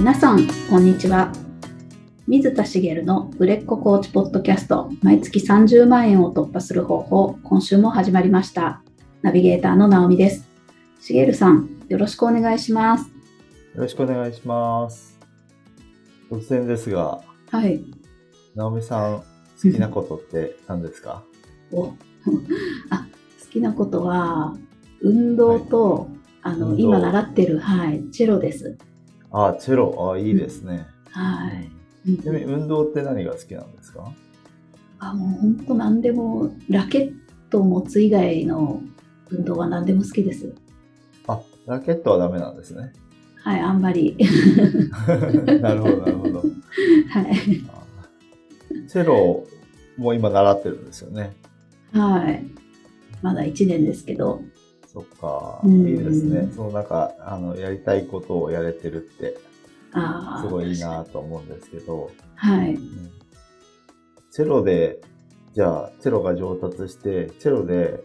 皆さん、こんにちは。水田茂の売れっ子コーチポッドキャスト、毎月30万円を突破する方法、今週も始まりました。ナビゲーターの直美です。茂さん、よろしくお願いします。よろしくお願いします。突然ですが、はい。直美さん、好きなことって何ですか？お あ好きなことは、運動と、あの、運動今習ってる、はい、チェロです。あ、チェロ。あ、いいですね。はい。ちなみに運動って何が好きなんですか？あもう本当何でもラケットを持つ以外の運動は何でも好きです。あ、ラケットはダメなんですね。はい、あんまり。なるほど、なるほど。はい。あチェロも今習ってるんですよね。はい。まだ1年ですけど。そっか。うんいいですね。そのなんか、あの、やりたいことをやれてるって、ああ。すごいいいなと思うんですけど、はい。うんチェロで、じゃあ、チェロが上達して、チェロで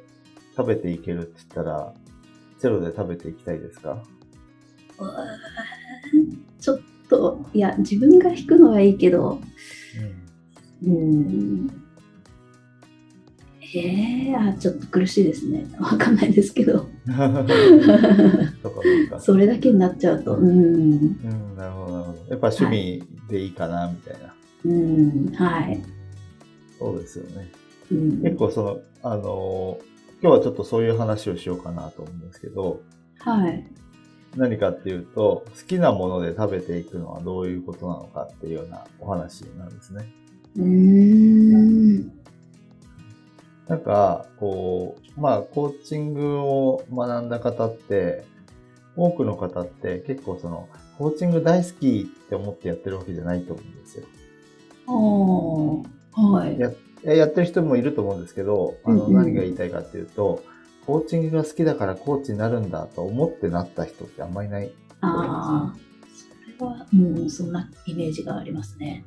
食べていけるって言ったら、チェロで食べていきたいですか？ちょっと、いや、自分が弾くのはいいけど、うーん。ええあ、ちょっと苦しいですね。わかんないですけど。それだけになっちゃうと、うーん。うん、なるほど、なるほど。やっぱ趣味でいいかな、みたいな。うーん。はい。そうですよね。うん結構その、あのー今日はちょっとそういう話をしようかなと思うんですけど、はい。何かっていうと、好きなもので食べていくのはどういうことなのかっていうようなお話なんですね。うーん。なんか、こう、まあ、コーチングを学んだ方って、多くの方って結構その、コーチング大好きって思ってやってるわけじゃないと思うんですよ。ああ。はい。ややってる人もいると思うんですけど、あの、うんうん何が言いたいかっていうと、コーチングが好きだからコーチになるんだと思ってなった人ってあんまりいない。ああ。それは、うん、そんなイメージがありますね。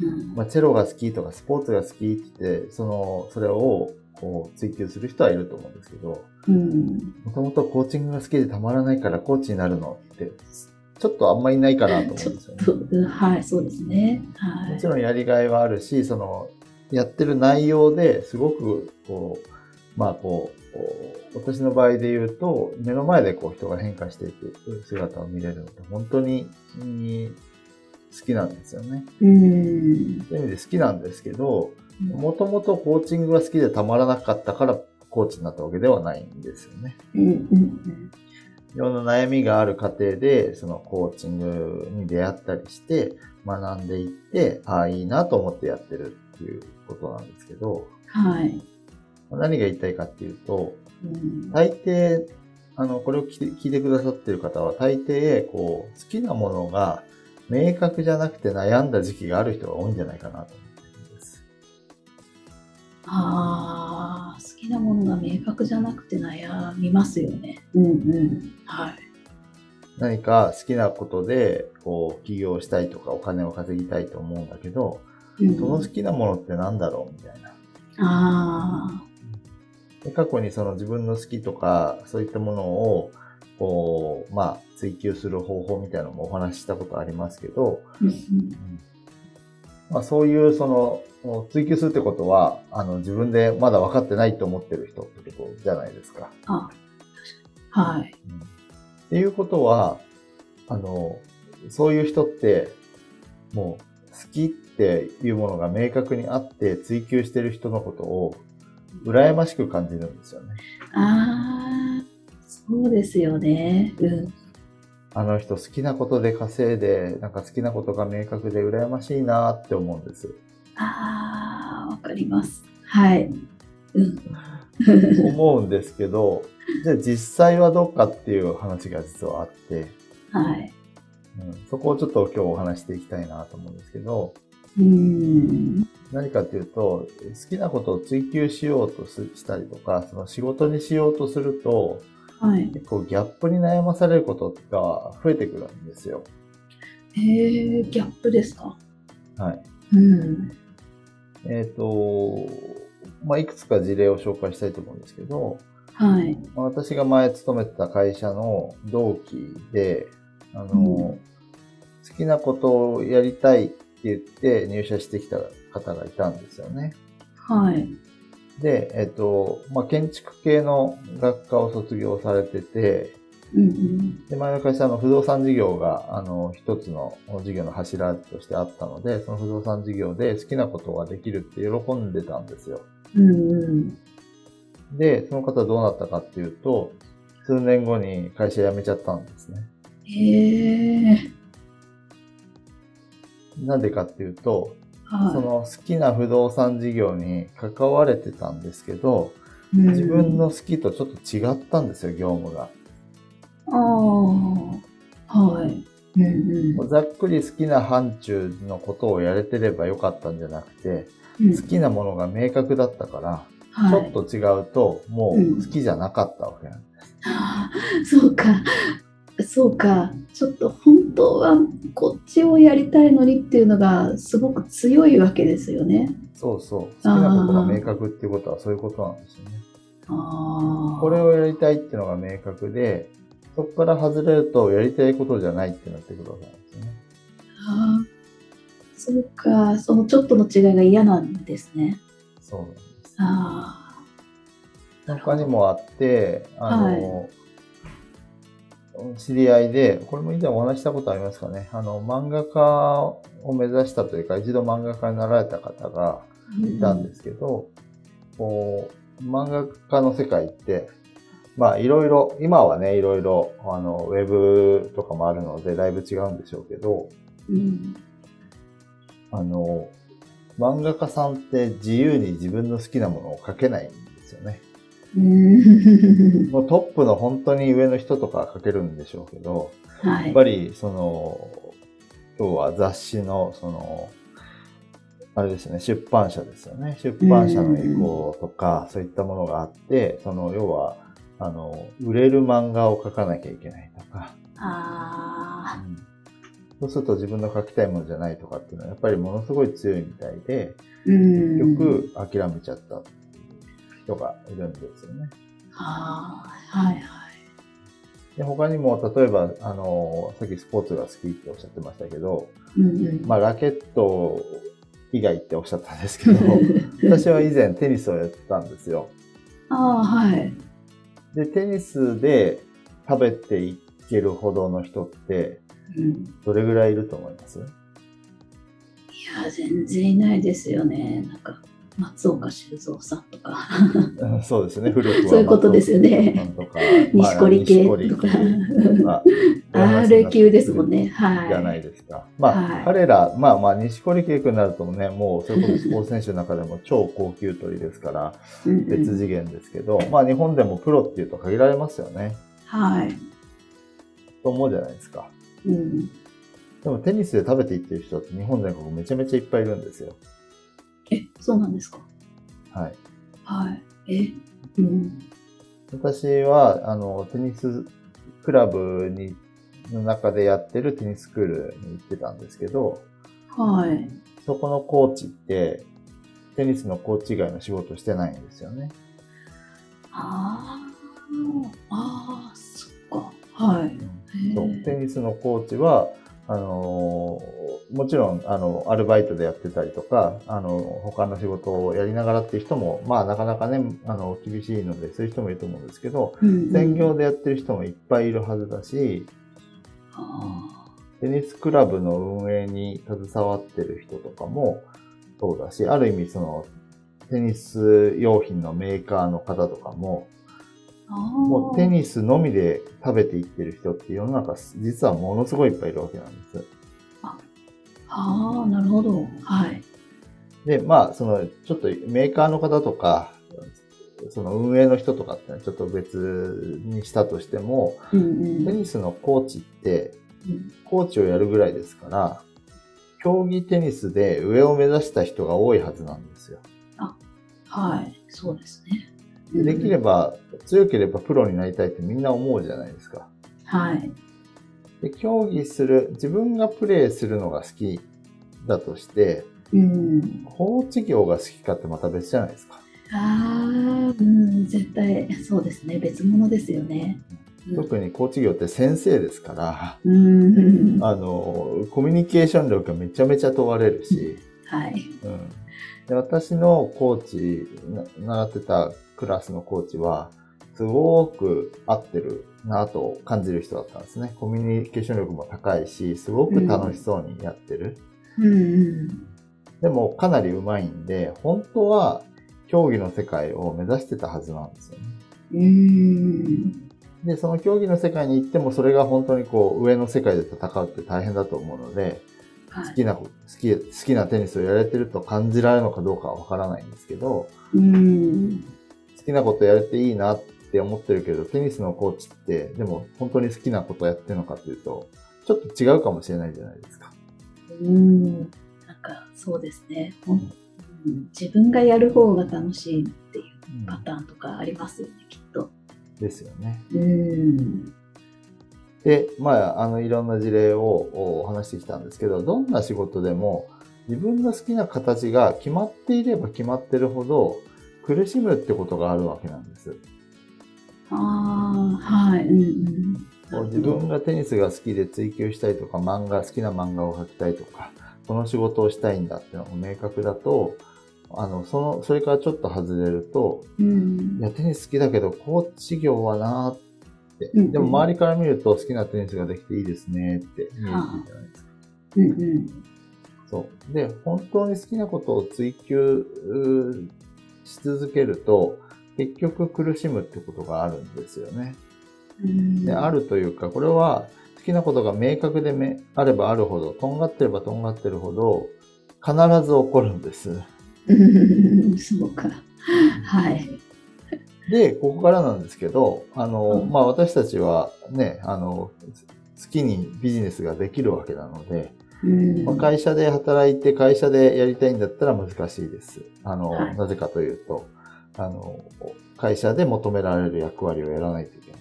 うん。まあ、チェロが好きとかスポーツが好きって、その、それを、こう、追求する人はいると思うんですけど、うん。もともとコーチングが好きでたまらないからコーチになるのって、ちょっとあんまりいないかなと思うんですよね。はい、そうですね。はい。もちろんやりがいはあるし、その、やってる内容ですごく、こう、まあこう、私の場合で言うと、目の前でこう人が変化していく姿を見れるのって本当にうん好きなんですよね。うん。そういう意味で好きなんですけど、もともとコーチングが好きでたまらなかったからコーチになったわけではないんですよね。うん。うん。いろんな悩みがある過程で、そのコーチングに出会ったりして、学んでいって、ああ、いいなと思ってやってるっていうことなんですけど、はい。何が言いたいかっていうと、うん。大抵、あの、これを聞いて聞いてくださってる方は、大抵、こう、好きなものが明確じゃなくて悩んだ時期がある人が多いんじゃないかなと思ってるんです。ああ、好きなものが明確じゃなくて悩みますよね。うんうん。はい。何か好きなことで、こう、起業したいとかお金を稼ぎたいと思うんだけど、うん、その好きなものって何だろうみたいな。あで過去にその自分の好きとか、そういったものを、こう、まあ、追求する方法みたいなのもお話ししたことありますけど、あ。うんまあ、そういうその、追求するってことは、あの、自分でまだ分かってないと思ってる人ってことじゃないですか。あはい。うんっていうことは、あの、そういう人って、もう、好きっていうものが明確にあって追求してる人のことを、羨ましく感じるんですよね。ああ、そうですよね。うん。あの人好きなことで稼いで、なんか好きなことが明確で羨ましいなって思うんです。ああ、わかります。はい。うん。思うんですけど、じゃあ実際はどうかっていう話が実はあって、はい。うん、そこをちょっと今日お話していきたいなと思うんですけど、うん。何かっていうと、好きなことを追求しようとすしたりとか、その仕事にしようとすると、はい。結構ギャップに悩まされることが増えてくるんですよ。えー、ギャップですか？はい。うん。えっ、と、まあ、いくつか事例を紹介したいと思うんですけど、はい。まあ私が前勤めてた会社の同期で、あの、うん好好きなことをやりたいって言って入社してきた方がいたんですよね。はい。で、えっと、まあ、建築系の学科を卒業されてて、うんうん。で、前の会社の不動産事業が、あの、一つの事業の柱としてあったので、その不動産事業で好きなことができるって喜んでたんですよ。うんうん。で、その方どうなったかっていうと、数年後に会社辞めちゃったんですね。へえ。なんでかっていうと、はい。その好きな不動産事業に関われてたんですけど、うん自分の好きとちょっと違ったんですよ、業務が。ああ、はい。うんうざっくり好きな範疇のことをやれてればよかったんじゃなくて、ん。好きなものが明確だったから、はい、ちょっと違うと、もう好きじゃなかったわけなんです。あ ーそうか。そうか。ちょっと本当はこっちをやりたいのにっていうのがすごく強いわけですよね。そうそう。好きなことが明確っていうことはそういうことなんですよね。ああ。これをやりたいっていうのが明確で、そこから外れるとやりたいことじゃないってなってくるわけなんですよね。あーそうか。そのちょっとの違いが嫌なんですね。そうなんです。ああ。他にもあって、あの、知り合いで、これも以前お話ししたことありますかね。あの、漫画家を目指したというか、一度漫画家になられた方がいたんですけど、こう、漫画家の世界って、まあいろいろ、今はね、いろいろ、あの、ウェブとかもあるので、だいぶ違うんでしょうけど、うん。あの、漫画家さんって自由に自分の好きなものを描けないんですよね。うん。もうトップの本当に上の人とかは描けるんでしょうけど、はい。やっぱり、その、今日は雑誌の、その、あれですね、出版社ですよね。出版社の意向とか、そういったものがあって、その、要は、あの、売れる漫画を描かなきゃいけないとか、あうんそうすると自分の描きたいものじゃないとかっていうのは、やっぱりものすごい強いみたいで。結局諦めちゃった人がいるんですよね。ああ。はいはい。で他にも、例えば、あの、さっきスポーツが好きっておっしゃってましたけど、うんうん。まあ、ラケット以外っておっしゃったんですけど、私は以前テニスをやってたんですよ。ああ、はい。で、テニスで食べていけるほどの人って、うん。どれぐらいいると思います？いや、全然いないですよね。なんか、松岡修造さんとか、うんそうですね、古くは。そういうことですよね。錦織系とか織 まああれ級ですもんね。はい。じゃないですか。まあ、はい彼ら、まあまあ、錦織圭君になるとね、もう、それこそスポーツ選手の中でも超高級鳥ですから、別次元ですけど、まあ、日本でもプロっていうと限られますよね。はい。と思うじゃないですか。うん。でも、テニスで食べていってる人って日本全国めちゃめちゃいっぱいいるんですよ。え、そうなんですか？はい。はい。え、うん。私は、あの、テニスクラブに、の中でやってるテニススクールに行ってたんですけど、はい。そこのコーチって、テニスのコーチ以外の仕事してないんですよね。ああ、ああ、そっか。はい。うーテニスのコーチは、あのーもちろん、あの、アルバイトでやってたりとか、あの、他の仕事をやりながらっていう人も、まあ、なかなかね、あの、厳しいので、そういう人もいると思うんですけど、うんうん専業でやってる人もいっぱいいるはずだし、あテニスクラブの運営に携わってる人とかもそうだし、ある意味その、テニス用品のメーカーの方とかも、あ。もうテニスのみで食べていってる人って世の中、実はものすごいいっぱいいるわけなんです。ああ、なるほど。はい。で、まあ、その、ちょっとメーカーの方とか、その運営の人とかってのはちょっと別にしたとしても、うんうんテニスのコーチって、うんコーチをやるぐらいですから、競技テニスで上を目指した人が多いはずなんですよ。はい。そうですね。でできれば。ば、強ければプロになりたいってみんな思うじゃないですか。はい。で、競技する、自分がプレーするのが好きだとして、うん。コーチ業が好きかってまた別じゃないですか。ああ、うん、絶対そうですね。別物ですよね。特にコーチ業って先生ですから、うん。あの、コミュニケーション力がめちゃめちゃ問われるし、はい。うん、で私のコーチ、な習ってたクラスのコーチは、すごく合ってるなと感じる人だったんですね。コミュニケーション力も高いし、すごく楽しそうにやってる。うんうん。でもかなり上手いんで、本当は競技の世界を目指してたはずなんですよね。うん。で、その競技の世界に行っても、それが本当にこう、上の世界で戦うって大変だと思うので、はい。好きなこ、好き、好きなテニスをやれてると感じられるのかどうかはわからないんですけど、うん。好きなことやれていいなって思ってるけど、テニスのコーチって、でも本当に好きなことやってるのかっていうと、ちょっと違うかもしれないじゃないですか。うん。なんか、そうですね。ほんうん自分がやる方が楽しいっていうパターンとかありますよね、きっと。ですよね。うん。で、まあ、あの、いろんな事例をお話してきたんですけど、どんな仕事でも自分の好きな形が決まっていれば決まってるほど苦しむってことがあるわけなんです。ああ、はい。うんうん。自分がテニスが好きで追求したいとか、漫画、好きな漫画を描きたいとか、この仕事をしたいんだっていうのが明確だと、あの、その、それからちょっと外れると、うんいや、テニス好きだけど、コーチ業はなーって。うんうんでも周りから見ると好きなテニスができていいですねって見えるじゃないですか。うんうん。そう。で、本当に好きなことを追求し続けると、結局苦しむってことがあるんですよね。うんで、あるというか、これは好きなことが明確でめあればあるほど、とんがってればとんがってるほど、必ず起こるんです。うん そうか。はい。で、ここからなんですけど、あの、うんまあ私たちはね、あの、好きにビジネスができるわけなので、うんまあ、会社で働いて会社でやりたいんだったら難しいです。あの、はいなぜかというと、あの、会社で求められる役割をやらないといけない。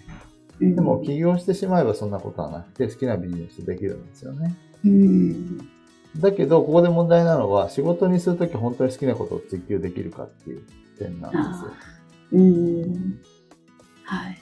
うんでも起業してしまえばそんなことはなくて好きなビジネスできるんですよね。うんだけど、ここで問題なのは仕事にするとき本当に好きなことを追求できるかっていう点なんですよあ。うんはい。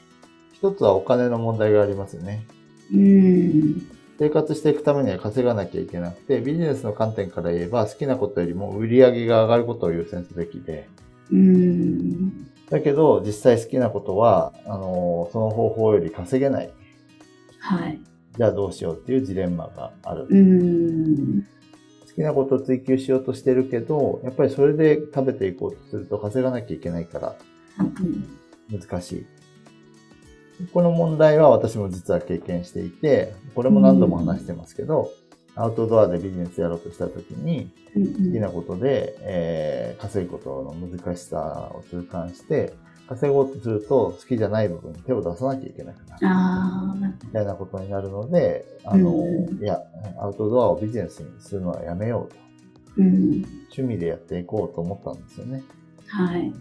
一つはお金の問題がありますよね。うん生活していくためには稼がなきゃいけなくて、ビジネスの観点から言えば好きなことよりも売り上げが上がることを優先すべきで、うんだけど実際好きなことは、あの、その方法より稼げない。はい。じゃあどうしようっていうジレンマがある。うん好きなことを追求しようとしてるけど、やっぱりそれで食べていこうとすると稼がなきゃいけないから難しい。この問題は私も実は経験していて、これも何度も話してますけど、アウトドアでビジネスやろうとした時に、好好きなことで、えー稼ぐことの難しさを痛感して、稼ごうとすると好きじゃない部分に手を出さなきゃいけなくなる。みたいなことになるので、あの、うんいや、アウトドアをビジネスにするのはやめようと。うん。趣味でやっていこうと思ったんですよね。はい。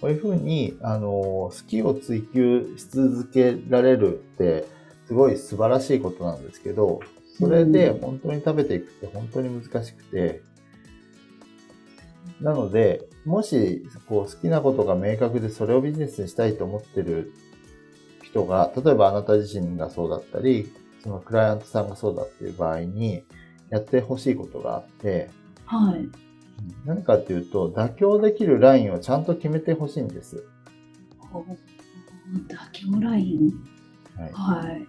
こういうふうに、あの、好きを追求し続けられるって、すごい素晴らしいことなんですけど、それで本当に食べていくって本当に難しくて、なので、もし、こう、好きなことが明確でそれをビジネスにしたいと思ってる人が、例えばあなた自身がそうだったり、そのクライアントさんがそうだっていう場合に、やってほしいことがあって、はい。何かっていうと、妥協できるラインをちゃんと決めてほしいんです。妥協ライン？はい、はい。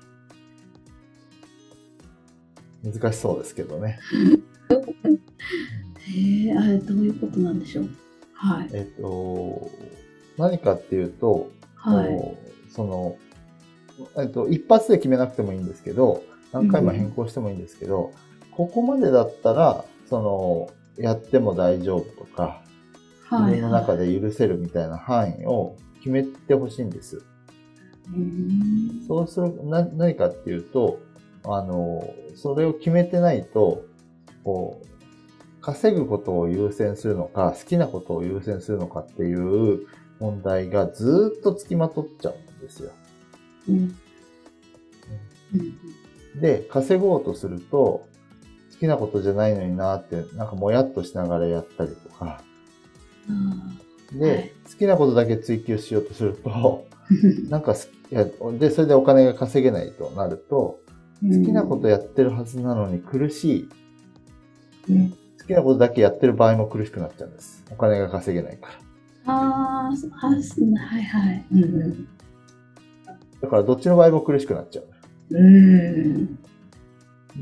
難しそうですけどね。へえ、あれどういうことなんでしょう？はい。えっと、何かっていうと、はい。その、えっと、一発で決めなくてもいいんですけど、何回も変更してもいいんですけど、ここまでだったら、その、やっても大丈夫とか、はい。自分の中で許せるみたいな範囲を決めてほしいんです。うんそうする、な、何かっていうと、あの、それを決めてないと、こう、稼ぐことを優先するのか、好きなことを優先するのかっていう問題がずーっと付きまとっちゃうんですよ。うん。うん。で、稼ごうとすると、好きなことじゃないのになって、なんかもやっとしながらやったりとか、あで、はい。好きなことだけ追求しようとすると、なんかすいや、で、それでお金が稼げないとなると、好きなことやってるはずなのに苦しい。うん好きなことだけやってる場合も苦しくなっちゃうんです。お金が稼げないから。あーあ、すはいはい。うんうんだからどっちの場合も苦しくなっちゃう。うん。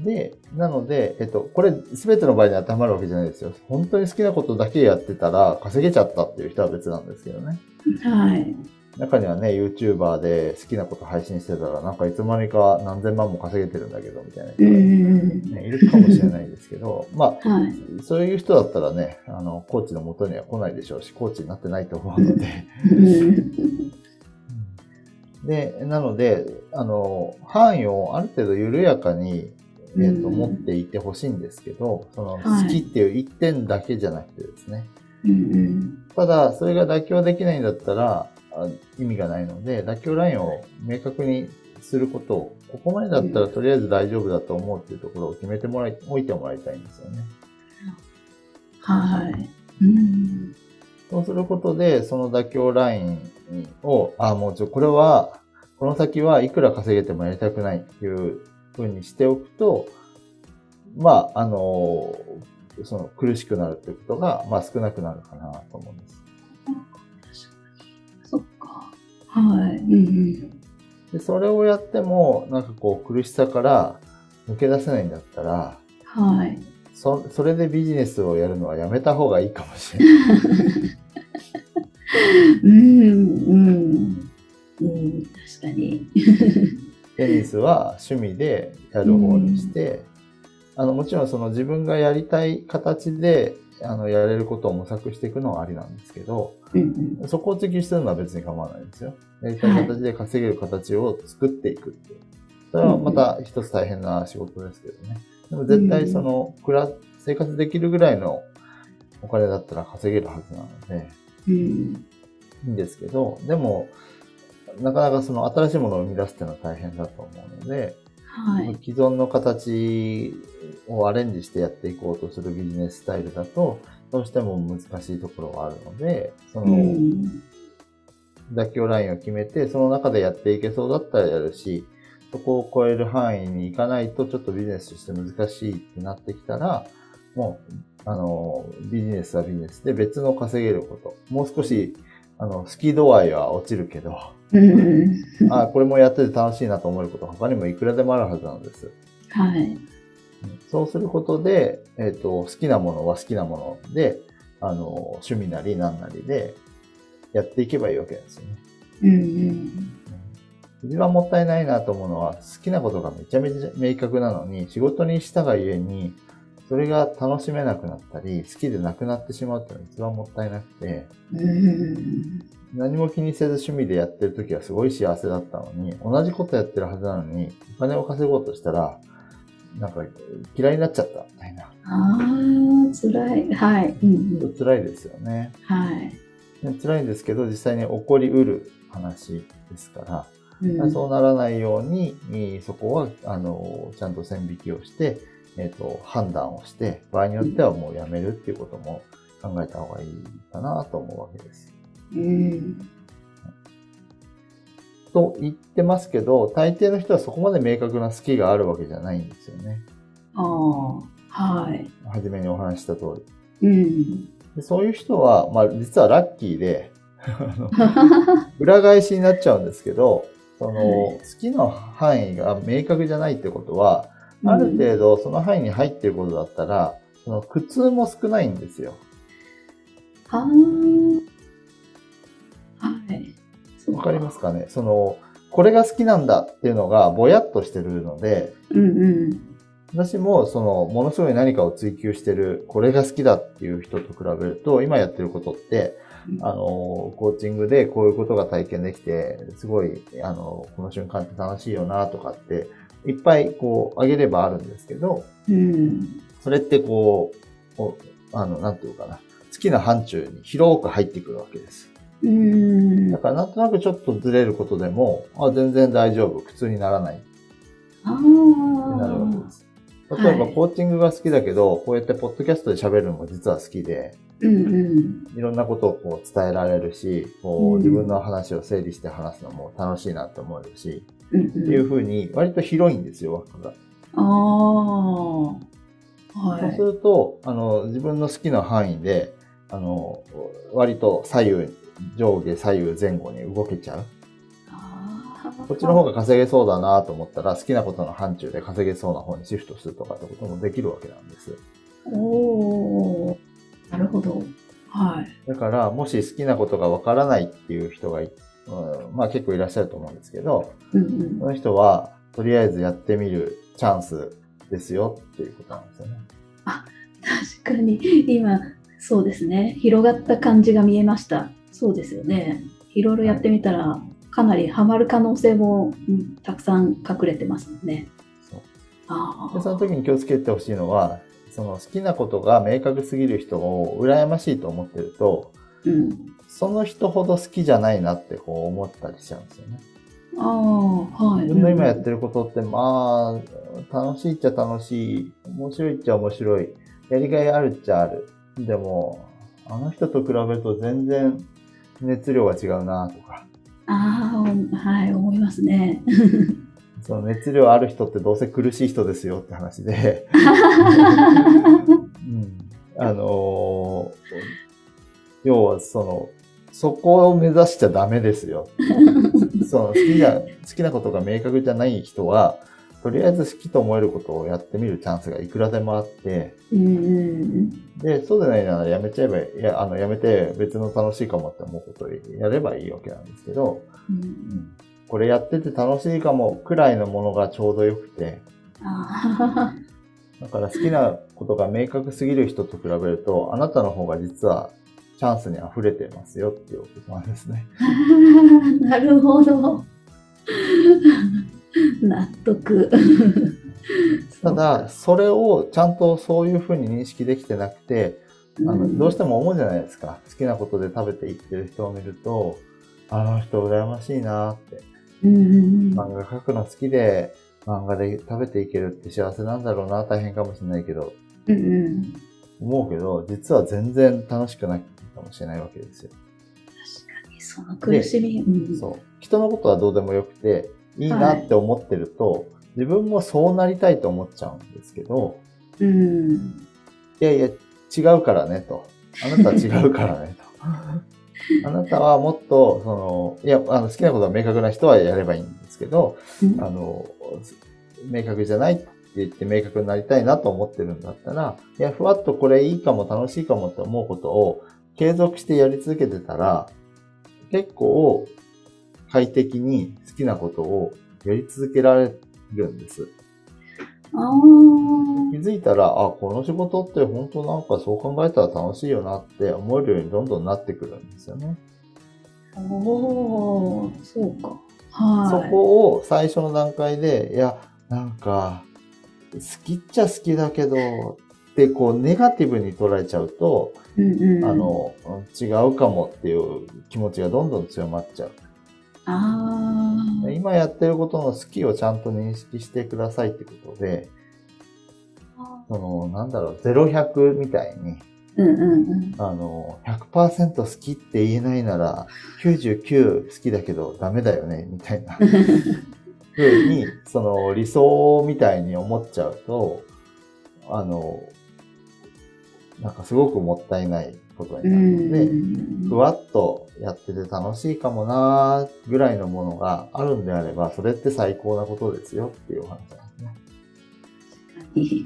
で、なので、えっと、これ全ての場合に当てはまるわけじゃないですよ。本当に好きなことだけやってたら稼げちゃったっていう人は別なんですけどね。はい。中にはね、YouTuber で好きなこと配信してたら、なんかいつの間にか何千万も稼げてるんだけど、みたいな人ね、いるかもしれないですけど、まうん。はい。あ、そういう人だったらね、あの、コーチの元には来ないでしょうし、コーチになってないと思うので、うん で、なので、あの、範囲をある程度緩やかに、えっ、と、うん持っていてほしいんですけど、その、はい好きっていう一点だけじゃなくてですね。うんうんただ、それが妥協できないんだったら、あ意味がないので、妥協ラインを明確にすることを、ここまでだったらとりあえず大丈夫だと思うっていうところを決めてもらい、置いてもらいたいんですよね。はい。うんそうすることで、その妥協ラインを、あ、もうちょ、これは、この先はいくら稼げてもやりたくないっていう風にしておくと、まあ、あの、その苦しくなるってことが、まあ少なくなるかなと思うんです。はい。うんうんで、それをやっても、なんかこう苦しさから抜け出せないんだったら、はい。そ、それでビジネスをやるのはやめた方がいいかもしれない。うんうんうん。確かに。テニスは趣味でやる方にして、あの、もちろんその自分がやりたい形で、あの、やれることを模索していくのはありなんですけど、うんそこを追求してるのは別に構わないんですよ。やりたい形で稼げる形を作っていくっていう。それはまた一つ大変な仕事ですけどね。でも絶対その、暮ら、生活できるぐらいのお金だったら稼げるはずなので、うん。いいんですけど、でも、なかなかその新しいものを生み出すっていうのは大変だと思うので、はい。既存の形をアレンジしてやっていこうとするビジネススタイルだと、どうしても難しいところはあるので、その、うん妥協ラインを決めて、その中でやっていけそうだったらやるし、そこを超える範囲に行かないとちょっとビジネスとして難しいってなってきたら、もう、あの、ビジネスはビジネスで別の稼げること。もう少し、あの、好き度合いは落ちるけど、うん。あこれもやってて楽しいなと思えること他にもいくらでもあるはずなんです。はい。そうすることで、えっ、と、好きなものは好きなもので、あの、趣味なり何なりでやっていけばいいわけですよね。うんうん。一番もったいないなと思うのは、好きなことがめちゃめちゃ明確なのに、仕事にしたがゆえに、それが楽しめなくなったり、好きでなくなってしまうっていうのが一番もったいなくて、うん。何も気にせず趣味でやってる時はすごい幸せだったのに、同じことやってるはずなのに、お金を稼ごうとしたら、なんか嫌いになっちゃったみたいな。ああ、辛い。はい。うんうん。辛いですよね。はい。ね辛いんですけど、実際に起こりうる話ですから、うんそうならないように、えーそこは、あの、ちゃんと線引きをして、えっ、と、判断をして、場合によってはもうやめるっていうことも考えた方がいいかなと思うわけです。うん。と言ってますけど、大抵の人はそこまで明確な好きがあるわけじゃないんですよね。ああ、はい。初めにお話しした通り。うん。でそういう人は、まあ実はラッキーで、裏返しになっちゃうんですけど、その、はい好きな範囲が明確じゃないってことは、ある程度その範囲に入ってることだったら、その苦痛も少ないんですよ。ああ。はい。わかりますかね？その、これが好きなんだっていうのがぼやっとしてるので、うんうん。私もその、ものすごい何かを追求してる、これが好きだっていう人と比べると、今やってることって、あの、コーチングでこういうことが体験できて、すごい、あの、この瞬間って楽しいよなとかって、いっぱいこう、あげればあるんですけど、うん。それってこう、あの、なんていうかな、好きな範疇に広く入ってくるわけです。うん。だからなんとなくちょっとずれることでも、あ、全然大丈夫、苦痛にならない。なるわけです。例えばはいコーチングが好きだけど、こうやってポッドキャストで喋るのも実は好きで、うんうん。いろんなことをこう伝えられるし、こう自分の話を整理して話すのも楽しいなって思えるし。っていうふうに割と広いんですよ、枠が。ああ。はそうすい。ると、あの、自分の好きな範囲で、あの、割と左右、上下左右前後に動けちゃう。こっちの方が稼げそうだなと思ったら、好きなことの範疇で稼げそうな方にシフトするとかってこともできるわけなんです。おーなるほど。はい。だから、もし好きなことがわからないっていう人がい、うん、まあ結構いらっしゃると思うんですけど、うんうん。その人は、とりあえずやってみるチャンスですよっていうことなんですよね。確かに今そうですね。広がった感じが見えました。そうですよね。いろいろやってみたら、かなりハマる可能性も、うんたくさん隠れてますもんね。そう。あでそのあ時に気をつけてほしいのは、その好きなことが明確すぎる人を羨ましいと思ってると、うんその人ほど好きじゃないなってこう思ったりしちゃうんですよね。ああはい。自分の今やってるることって、まあ、楽しいっちゃ楽しい、面白いっちゃ面白い、やりがいあるっちゃある。でも、あの人と比べると全然熱量が違うなとか、ああはい思いますね。その熱量ある人ってどうせ苦しい人ですよって話で、うん、あのー要はその、そこを目指しちゃダメですよ。その好きな、好きなことが明確じゃない人は、とりあえず好きと思えることをやってみるチャンスがいくらでもあって、うんうんで、そうでないならやめちゃえばいや、あの、やめて別の楽しいかもって思うことをやればいいわけなんですけど、うん。これやってて楽しいかもくらいのものがちょうどよくて、あだから好きなことが明確すぎる人と比べると、あなたの方が実はチャンスに溢れてますよっていうことなんですね。あ なるほど。納得。ただ、それをちゃんとそういうふうに認識できてなくて、あのどうしても思うじゃないですか。好きなことで食べていってる人を見ると、あの人羨ましいなって。漫画描くの好きで、漫画で食べていけるって幸せなんだろうな、大変かもしれないけど、うんうん。思うけど、実は全然楽しくないかもしれないわけですよ。確かにその苦しみ、うんそう。人のことはどうでもよくて、いいなって思ってると、自分もそうなりたいと思っちゃうんですけど、うんいやいや、違うからねと。あなたは違うからねと。あなたはもっと、その、いや、あの好きなことが明確な人はやればいいんですけど、うんあの、明確じゃないって言って明確になりたいなと思ってるんだったら、いや、ふわっとこれいいかも楽しいかもって思うことを継続してやり続けてたら、結構快適に好きなことをやり続けられるんです。気づいたら、あ、この仕事って本当なんかそう考えたら楽しいよなって思えるようにどんどんなってくるんですよね。おーそうかはいそこを最初の段階で、いや、なんか、好きっちゃ好きだけど、ってこうネガティブに捉えちゃうと、うんうん、あの、違うかもっていう気持ちがどんどん強まっちゃう。あー今やってることの好きをちゃんと認識してくださいってことで、その、なんだろう、0100みたいに、うんうんうんあの、100%好きって言えないなら、99好きだけどダメだよね、みたいな。ふうに、その理想みたいに思っちゃうと、あの、なんかすごくもったいないことにうなるので、ん。ふわっとやってて楽しいかもなーぐらいのものがあるんであれば、それって最高なことですよっていうお話ですね。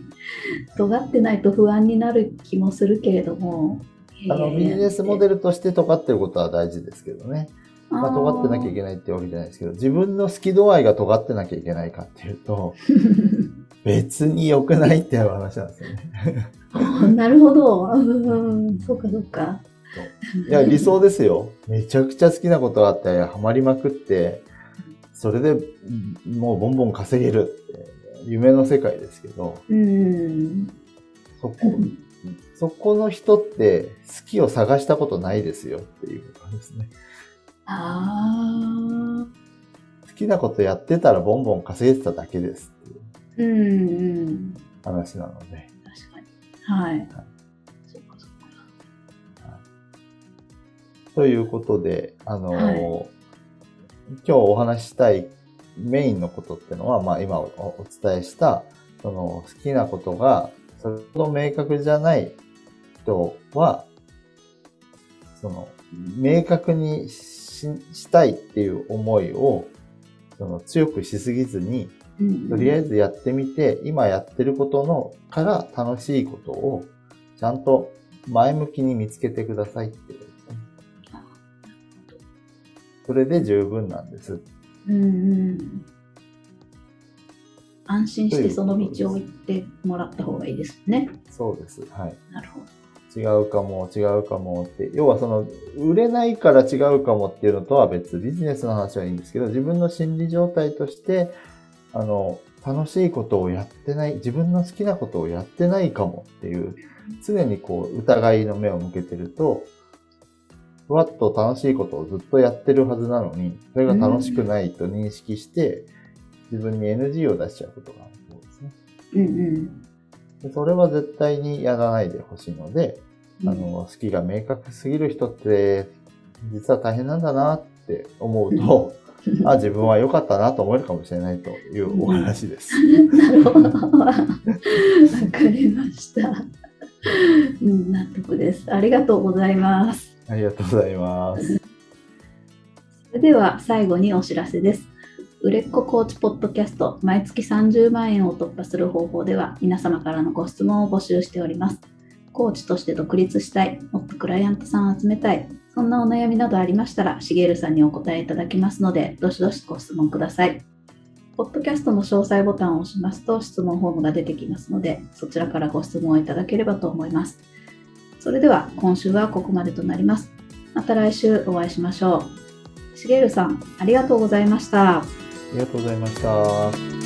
尖ってないと不安になる気もするけれども。あの、ビジネスモデルルとして尖ってることは大事ですけどね。まあ、尖ってなきゃいけないってわけじゃないですけど、自分の好き度合いが尖ってなきゃいけないかっていうと、別に良くないっていう話なんですよね。なるほど。うんそうかそうか。いや、理想ですよ。めちゃくちゃ好きなことがあって、ハマりまくって、それでもうボンボン稼げるって、夢の世界ですけど、うん。そこ、そこの人って好きを探したことないですよっていうことですね。あ好きなことやってたらボンボン稼げてただけですっていうんうん。話なので。確かに。はい、そっかそっかということで、あの、はい。今日お話ししたいメインのことってのは、まあ今おお伝えした、その好きなことが、それほど明確じゃない人は、その、明確にししたいっていう思いを、その強くしすぎずに、うんとりあえずやってみて、今やってることのから楽しいことを、ちゃんと前向きに見つけてくださいっていうことですね。それで十分なんです。うんうん安心してその道を行ってもらった方がいいですね。そうです。はい。なるほど。違うかも、違うかもって。要はその、売れないから違うかもっていうのとは別、ビジネスの話はいいんですけど、自分の心理状態として、あの、楽しいことをやってない、自分の好きなことをやってないかもっていう、常にこう、疑いの目を向けてると、ふわっと楽しいことをずっとやってるはずなのに、それが楽しくないと認識して、自分に NG を出しちゃうことがあるそうですね。うんうんでそれは絶対にやらないでほしいので、うん。あの、好きが明確すぎる人って、実は大変なんだなって思うと、あ、自分は良かったなと思えるかもしれないというお話です。なるほど。わかりました。うん、納得です。ありがとうございます。ありがとうございます。それでは最後にお知らせです。売れっ子コーチポッドキャスト毎月30万円を突破する方法では皆様からのご質問を募集しております。コーチとして独立したい、もっとクライアントさんを集めたい、そんなお悩みなどありましたら、しげるさんにお答えいただきますので、どしどしご質問ください。ポッドキャストの詳細ボタンを押しますと質問フォームが出てきますので、そちらからご質問をいただければと思います。それでは今週はここまでとなります。また来週お会いしましょう。しげるさん、ありがとうございました。ありがとうございました。